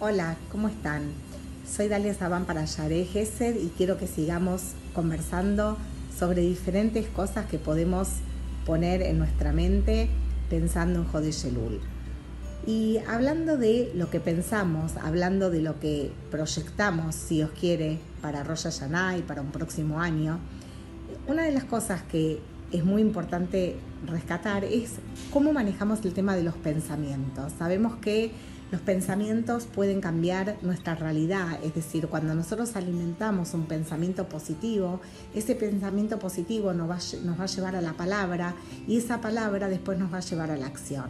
Hola, ¿cómo están? Soy Dalia Sabán para Yare Gesed y quiero que sigamos conversando sobre diferentes cosas que podemos poner en nuestra mente pensando en Jodeshelul. Y hablando de lo que pensamos, hablando de lo que proyectamos, si os quiere, para Rosh Hashanah y para un próximo año, una de las cosas que es muy importante rescatar es cómo manejamos el tema de los pensamientos. Sabemos que los pensamientos pueden cambiar nuestra realidad, es decir, cuando nosotros alimentamos un pensamiento positivo, ese pensamiento positivo nos va, nos va a llevar a la palabra y esa palabra después nos va a llevar a la acción.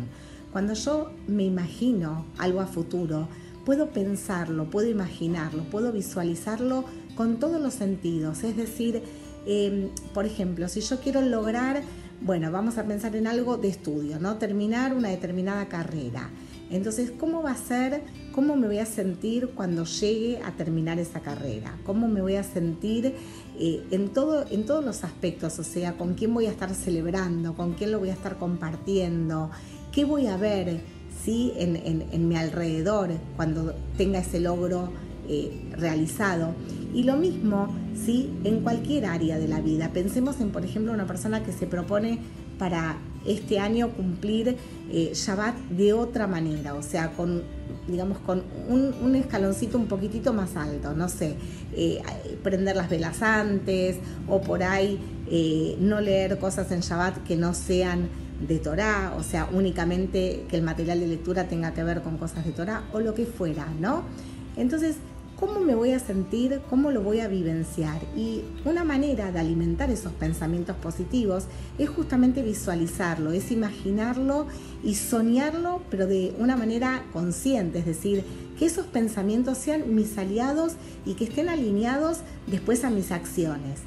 Cuando yo me imagino algo a futuro, puedo pensarlo, puedo imaginarlo, puedo visualizarlo con todos los sentidos. Es decir, em, por ejemplo, si yo quiero lograr, bueno, vamos a pensar en algo de estudio, ¿no? Terminar una determinada carrera. Entonces, ¿cómo va a ser? ¿Cómo me voy a sentir cuando llegue a terminar esa carrera? ¿Cómo me voy a sentir eh, en, todo, en todos los aspectos? O sea, ¿con quién voy a estar celebrando? ¿Con quién lo voy a estar compartiendo? ¿Qué voy a ver ¿sí? en, mi alrededor cuando tenga ese logro eh, realizado? Y lo mismo ¿sí? en cualquier área de la vida. Pensemos en, por ejemplo, una persona que se propone para este año cumplir eh, Shabbat de otra manera, o sea, con, digamos, con un, escaloncito un poquitito más alto, no sé, eh, prender las velas antes o por ahí eh, no leer cosas en Shabbat que no sean de Torah, o sea, únicamente que el material de lectura tenga que ver con cosas de Torah o lo que fuera, ¿no? Entonces, ¿Cómo me voy a sentir? ¿Cómo lo voy a vivenciar? Y una manera de alimentar esos pensamientos positivos es justamente visualizarlo, es imaginarlo y soñarlo, pero de una manera consciente, es decir, que esos pensamientos sean mis aliados y que estén alineados después a mis acciones.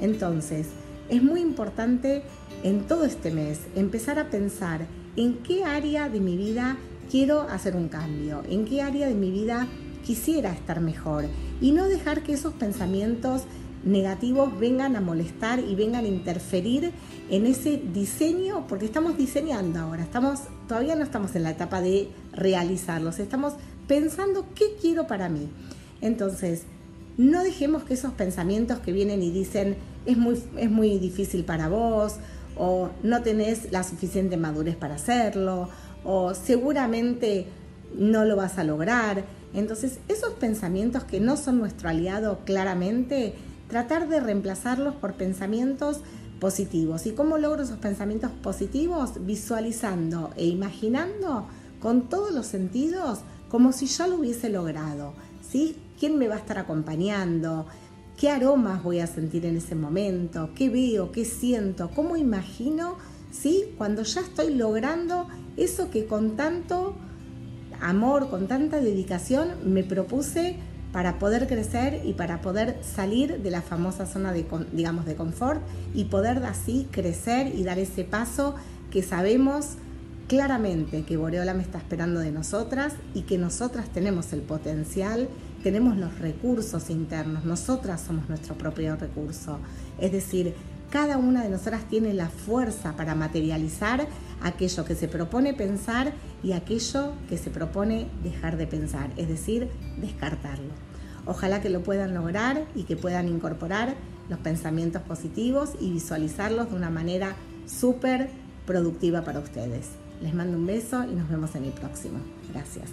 Entonces, es muy importante en todo este mes empezar a pensar en qué área de mi vida quiero hacer un cambio, en qué área de mi vida quisiera estar mejor y no dejar que esos pensamientos negativos vengan a molestar y vengan a interferir en ese diseño, porque estamos diseñando ahora, estamos, todavía no estamos en la etapa de realizarlos, estamos pensando qué quiero para mí. Entonces, no dejemos que esos pensamientos que vienen y dicen es muy, es muy difícil para vos, o no tenés la suficiente madurez para hacerlo, o seguramente no lo vas a lograr. Entonces, esos pensamientos que no son nuestro aliado claramente, tratar de reemplazarlos por pensamientos positivos. ¿Y cómo logro esos pensamientos positivos? Visualizando e imaginando con todos los sentidos como si ya lo hubiese logrado. ¿sí? ¿Quién me va a estar acompañando? ¿Qué aromas voy a sentir en ese momento? ¿Qué veo? ¿Qué siento? ¿Cómo imagino? ¿sí? Cuando ya estoy logrando eso que con tanto amor, con tanta dedicación, me propuse para poder crecer y para poder salir de la famosa zona de, digamos, de confort y poder así crecer y dar ese paso que sabemos claramente que Boreola me está esperando de nosotras y que nosotras tenemos el potencial, tenemos los recursos internos, nosotras somos nuestro propio recurso. Es decir, cada una de nosotras tiene la fuerza para materializar aquello que se propone pensar y aquello que se propone dejar de pensar, es decir, descartarlo. Ojalá que lo puedan lograr y que puedan incorporar los pensamientos positivos y visualizarlos de una manera súper productiva para ustedes. Les mando un beso y nos vemos en el próximo. Gracias.